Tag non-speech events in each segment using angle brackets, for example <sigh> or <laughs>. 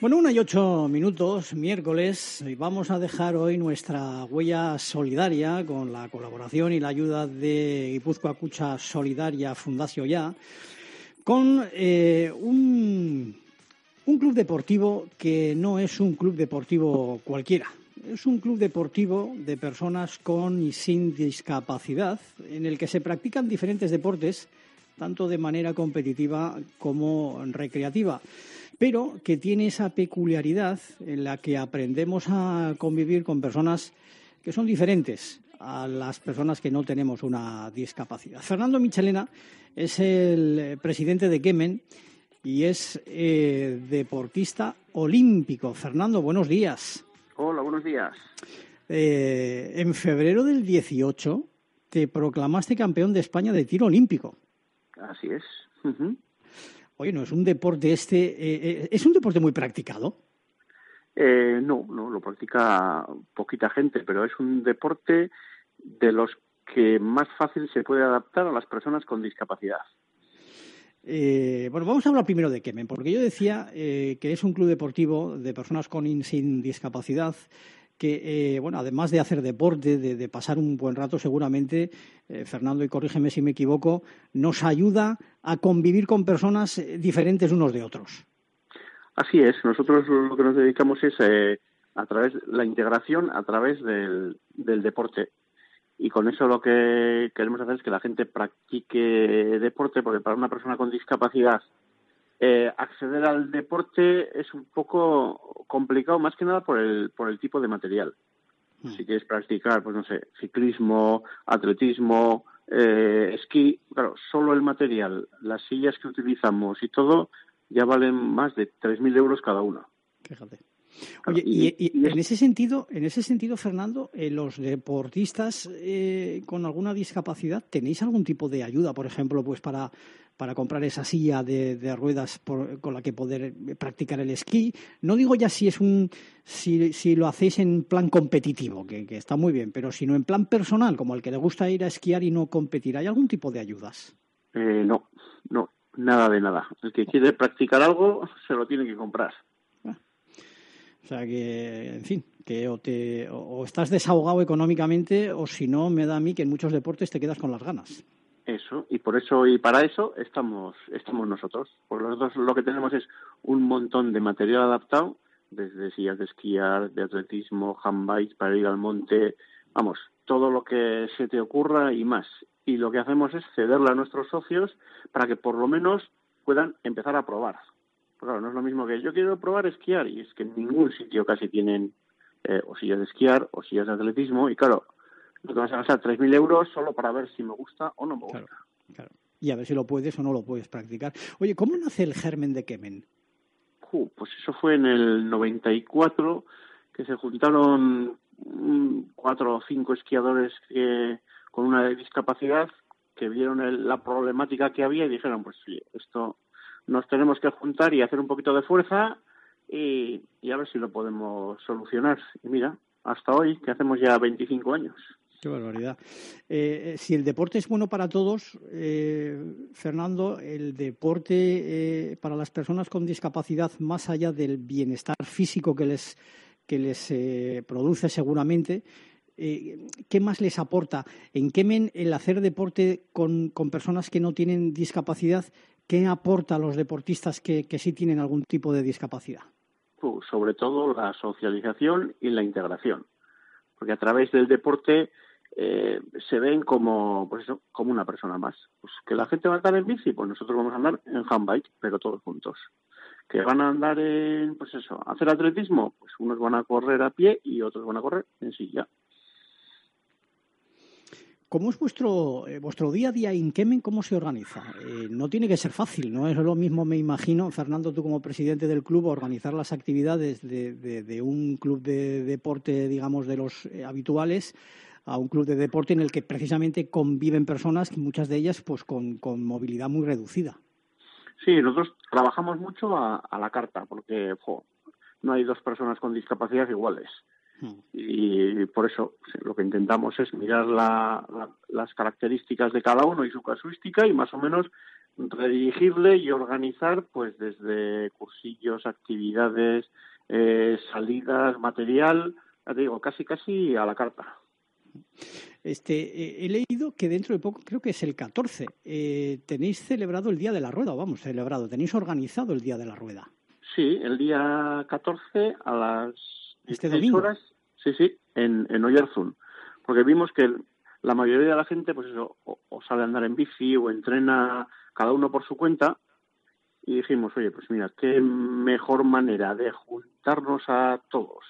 Bueno, una y ocho minutos, miércoles, y vamos a dejar hoy nuestra huella solidaria con la colaboración y la ayuda de Guipúzcoa Cucha Solidaria Fundación Ya, con eh, un, un club deportivo que no es un club deportivo cualquiera. Es un club deportivo de personas con y sin discapacidad, en el que se practican diferentes deportes, tanto de manera competitiva como recreativa pero que tiene esa peculiaridad en la que aprendemos a convivir con personas que son diferentes a las personas que no tenemos una discapacidad. Fernando Michelena es el presidente de Kemen y es eh, deportista olímpico. Fernando, buenos días. Hola, buenos días. Eh, en febrero del 18 te proclamaste campeón de España de tiro olímpico. Así es. Oye, ¿no es un deporte este, eh, eh, es un deporte muy practicado? Eh, no, no, lo practica poquita gente, pero es un deporte de los que más fácil se puede adaptar a las personas con discapacidad. bueno, vamos a hablar primero de Kemen, porque yo decía que es un club deportivo de personas con sin discapacidad que, eh, bueno, además de hacer deporte, de, pasar un buen rato, seguramente, eh, Fernando, y corrígeme si me equivoco, nos ayuda a convivir con personas eh, diferentes unos de otros. Así es, nosotros lo que nos dedicamos es a través la integración a través del, del deporte y con eso lo que queremos hacer es que la gente practique deporte porque para una persona con discapacidad eh, acceder al deporte es un poco complicado, más que nada por el, por el tipo de material. Hmm. Si quieres practicar, pues no sé, ciclismo, atletismo, eh, esquí, claro, solo el material, las sillas que utilizamos y todo, ya valen más de 3.000 euros cada una. Fíjate. Oye, y, en ese sentido, en ese sentido, Fernando, eh, los deportistas eh, con alguna discapacidad, ¿tenéis algún tipo de ayuda, por ejemplo, pues para, para comprar esa silla de, ruedas con la que poder practicar el esquí? No digo ya si es un, si, si lo hacéis en plan competitivo, que, que está muy bien, pero sino en plan personal, como el que le gusta ir a esquiar y no competir. ¿Hay algún tipo de ayudas? Eh, no, no, nada de nada. El que quiere practicar algo se lo tiene que comprar. O sea que, en fin, que o, te, o estás desahogado económicamente o si no, me da a mí que en muchos deportes te quedas con las ganas. Eso, y por eso y para eso estamos, estamos nosotros. Por los dos lo que tenemos es un montón de material adaptado, desde sillas de esquiar, de atletismo, handbikes para ir al monte, vamos, todo lo que se te ocurra y más. Y lo que hacemos es cederle a nuestros socios para que por lo menos puedan empezar a probar claro, no es lo mismo que yo quiero probar esquiar y es que en ningún sitio casi tienen eh, o sillas de esquiar o sillas de atletismo y claro, no te vas a gastar 3.000 euros solo para ver si me gusta o no me gusta. Claro, Y a ver si lo puedes o no lo puedes practicar. Oye, ¿cómo nace el germen de Kemen? pues eso fue en el 94 que se juntaron cuatro o cinco esquiadores que, con una discapacidad que vieron la problemática que había y dijeron, pues sí, esto nos tenemos que juntar y hacer un poquito de fuerza y, a ver si lo podemos solucionar. Y mira, hasta hoy, que hacemos ya 25 años. Qué barbaridad. Eh, si el deporte es bueno para todos, eh, Fernando, el deporte eh, para las personas con discapacidad, más allá del bienestar físico que les, que les produce seguramente, ¿qué más les aporta? ¿En qué men el hacer deporte con, con personas que no tienen discapacidad ¿Qué aporta a los deportistas que, sí tienen algún tipo de discapacidad? Pues sobre todo la socialización y la integración, porque a través del deporte eh, se ven como, pues eso, como una persona más. Pues que la gente va a andar en bici, pues nosotros vamos a andar en handbike, pero todos juntos. Que van a andar en, pues eso, hacer atletismo, pues unos van a correr a pie y otros van a correr en silla. ¿Cómo es vuestro, eh, vuestro día a día en Kemen? ¿Cómo se organiza? Eh, no tiene que ser fácil, ¿no? Es lo mismo, me imagino, Fernando, tú como presidente del club, organizar las actividades de, un club de deporte, digamos, de los eh, habituales a un club de deporte en el que precisamente conviven personas, muchas de ellas pues con, movilidad muy reducida. Sí, nosotros trabajamos mucho a, la carta, porque no hay dos personas con discapacidad iguales. Y por eso lo que intentamos es mirar las características de cada uno y su casuística y más o menos redirigirle y organizar pues desde cursillos, actividades, eh, salidas, material, ya te digo, casi casi a la carta. Este, eh, he leído que dentro de poco, creo que es el 14, eh, tenéis celebrado el Día de la Rueda, o vamos, celebrado, tenéis organizado el Día de la Rueda. Sí, el día 14 a las este domingo. horas Sí, sí, en, en Oyarzún. Porque vimos que la mayoría de la gente, pues eso, o, sale a andar en bici o entrena cada uno por su cuenta. Y dijimos, oye, pues mira, qué mejor manera de juntarnos a todos,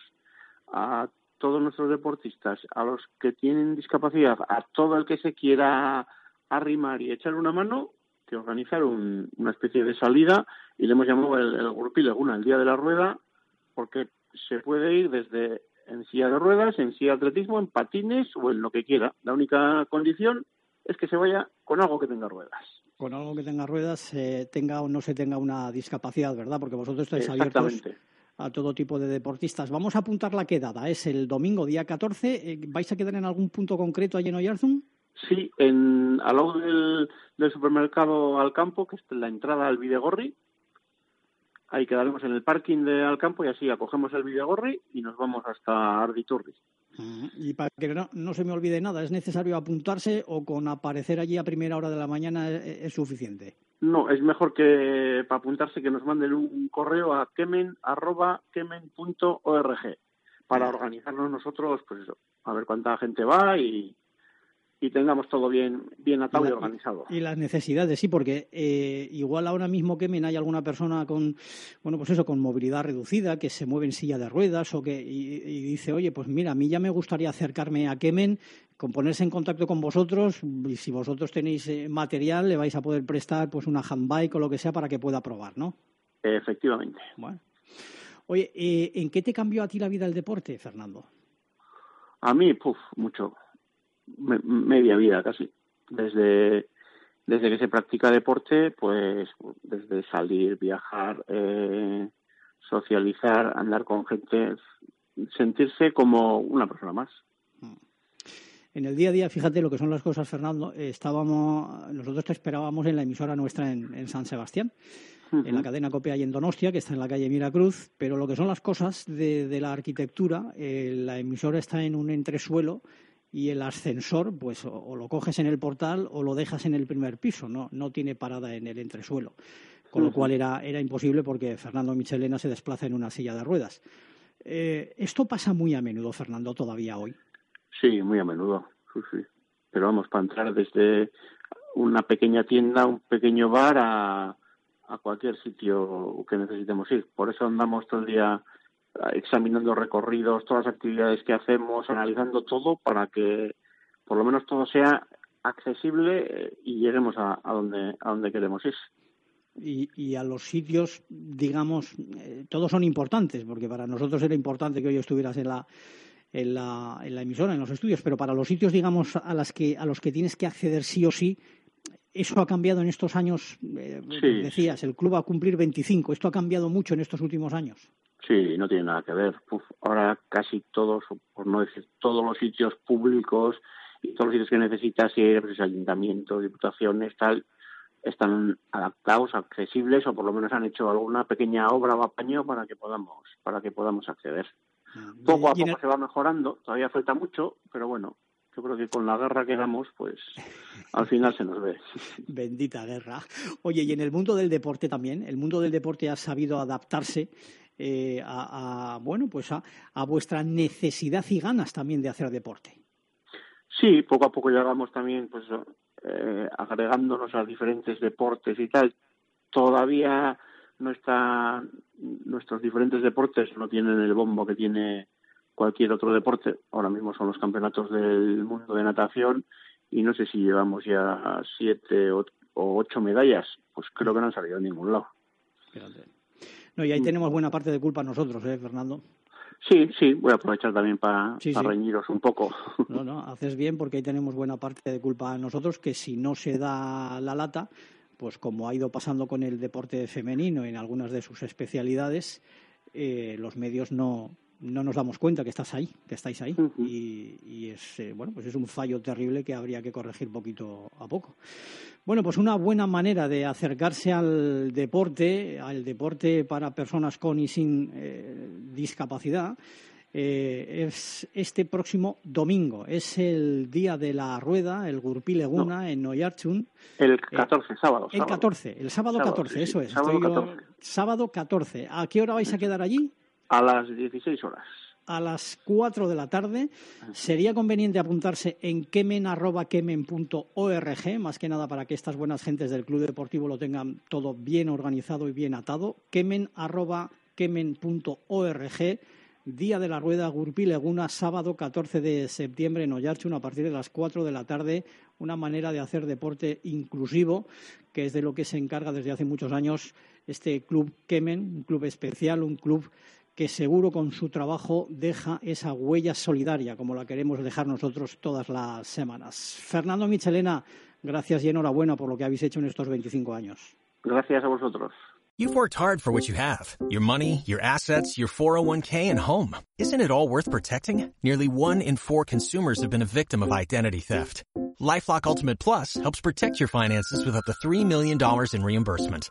a todos nuestros deportistas, a los que tienen discapacidad, a todo el que se quiera arrimar y echar una mano, que organizar una especie de salida y le hemos llamado el, el Grupo Laguna, el Día de la Rueda, porque se puede ir desde en silla de ruedas, en silla de atletismo, en patines o en lo que quiera. La única condición es que se vaya con algo que tenga ruedas. Con algo que tenga ruedas, tenga o no se tenga una discapacidad, ¿verdad? Porque vosotros estáis abiertos a todo tipo de deportistas. Vamos a apuntar la quedada. Es el domingo, día 14. Eh, ¿Vais a quedar en algún punto concreto allí en Oyarzún? Sí, en, al lado del, del supermercado al campo, que es la entrada al Videgorri, ahí quedaremos en el parking de Alcampo y así acogemos el Videgorri y nos vamos hasta Arditurri. Y para que no, se me olvide nada, ¿es necesario apuntarse o con aparecer allí a primera hora de la mañana es, suficiente? No, es mejor que para apuntarse que nos manden un, correo a kemen, para organizarnos nosotros, pues eso, a ver cuánta gente va y, y tengamos todo bien, bien atado y, organizado. Y las necesidades, sí, porque eh, igual ahora mismo que hay alguna persona con, bueno, pues eso, con movilidad reducida, que se mueve en silla de ruedas o que y, dice, oye, pues mira, a mí ya me gustaría acercarme a Kemen, con ponerse en contacto con vosotros y si vosotros tenéis eh, material le vais a poder prestar pues una handbike o lo que sea para que pueda probar, ¿no? Efectivamente. Bueno. Oye, eh, ¿en qué te cambió a ti la vida el deporte, Fernando? A mí, puf, mucho media vida casi. Desde, desde que se practica deporte, pues desde salir, viajar, eh, socializar, andar con gente, sentirse como una persona más. Mm. En el día a día, fíjate lo que son las cosas, Fernando. Estábamos, nosotros te esperábamos en la emisora nuestra en, San Sebastián, en la cadena Copia y en Donostia, que está en la calle Miracruz. Pero lo que son las cosas de, la arquitectura, eh, la emisora está en un entresuelo y el ascensor, pues o, lo coges en el portal o lo dejas en el primer piso, no, no tiene parada en el entresuelo. Con lo cual era, era imposible porque Fernando Michelena se desplaza en una silla de ruedas. Eh, esto pasa muy a menudo, Fernando, todavía hoy. Sí, muy a menudo. Sí, Pero vamos, para entrar desde una pequeña tienda, un pequeño bar a, a cualquier sitio que necesitemos ir. Por eso andamos todo el día examinando recorridos, todas las actividades que hacemos, analizando todo para que por lo menos todo sea accesible eh, y lleguemos a, donde a donde queremos ir. Y, y, a los sitios, digamos, eh, todos son importantes, porque para nosotros era importante que hoy estuvieras en la, en la, en la emisora, en los estudios, pero para los sitios, digamos, a, las que, a los que tienes que acceder sí o sí, eso ha cambiado en estos años. Eh, decías, el club va a cumplir 25. ¿Esto ha cambiado mucho en estos últimos años? Sí, no tiene nada que ver. ahora casi todos, por no decir todos los sitios públicos y todos los sitios que necesitas ir, pues, ayuntamientos, diputaciones, tal, están adaptados, accesibles o por lo menos han hecho alguna pequeña obra o apaño para que podamos, para que podamos acceder. Ah, poco a poco se va mejorando, todavía falta mucho, pero bueno, yo creo que con la guerra que damos, pues al final se nos ve. <laughs> Bendita guerra. Oye, y en el mundo del deporte también, el mundo del deporte ha sabido adaptarse eh, a, bueno, pues a, vuestra necesidad y ganas también de hacer deporte. Sí, poco a poco llegamos también, pues, eh, agregándonos a diferentes deportes y tal. Todavía no está, nuestros diferentes deportes no tienen el bombo que tiene cualquier otro deporte. Ahora mismo son los campeonatos del mundo de natación y no sé si llevamos ya siete o, ocho medallas, pues creo que no han salido de ningún lado. No, y ahí tenemos buena parte de culpa nosotros, ¿eh, Fernando? Sí, sí, voy a aprovechar también para, reñiros un poco. No, no, haces bien porque ahí tenemos buena parte de culpa nosotros, que si no se da la lata, pues como ha ido pasando con el deporte femenino en algunas de sus especialidades, eh, los medios no, no nos damos cuenta que estás ahí, que estáis ahí. y, es eh, bueno, pues es un fallo terrible que habría que corregir poquito a poco. Bueno, pues una buena manera de acercarse al deporte, al deporte para personas con y sin eh, discapacidad, eh, es este próximo domingo. Es el día de la rueda, el Gurpi Leguna en Noyarchun. El 14, sábado, El 14, el sábado, 14, eso es. Sábado 14. sábado 14. ¿A qué hora vais a quedar allí? A las 16 horas. A las 4 de la tarde. Sería conveniente apuntarse en kemen.kemen.org, más que nada para que estas buenas gentes del Club Deportivo lo tengan todo bien organizado y bien atado. kemen.kemen.org. Día de la Rueda Gurpi Leguna, sábado 14 de septiembre en Oyarchun a partir de las 4 de la tarde. Una manera de hacer deporte inclusivo, que es de lo que se encarga desde hace muchos años este club Kemen, un club especial, un club que seguro con su trabajo deja esa huella solidaria, como la queremos dejar nosotros todas las semanas. Fernando Michelena, gracias y enhorabuena por lo que habéis hecho en estos 25 años. Gracias a vosotros. You've worked hard for what you have your money, your assets, your 401k, and home. Isn't it all worth protecting? Nearly one in four consumers have been a victim of identity theft. Lifelock Ultimate Plus helps protect your finances with up to $3 million in reimbursement.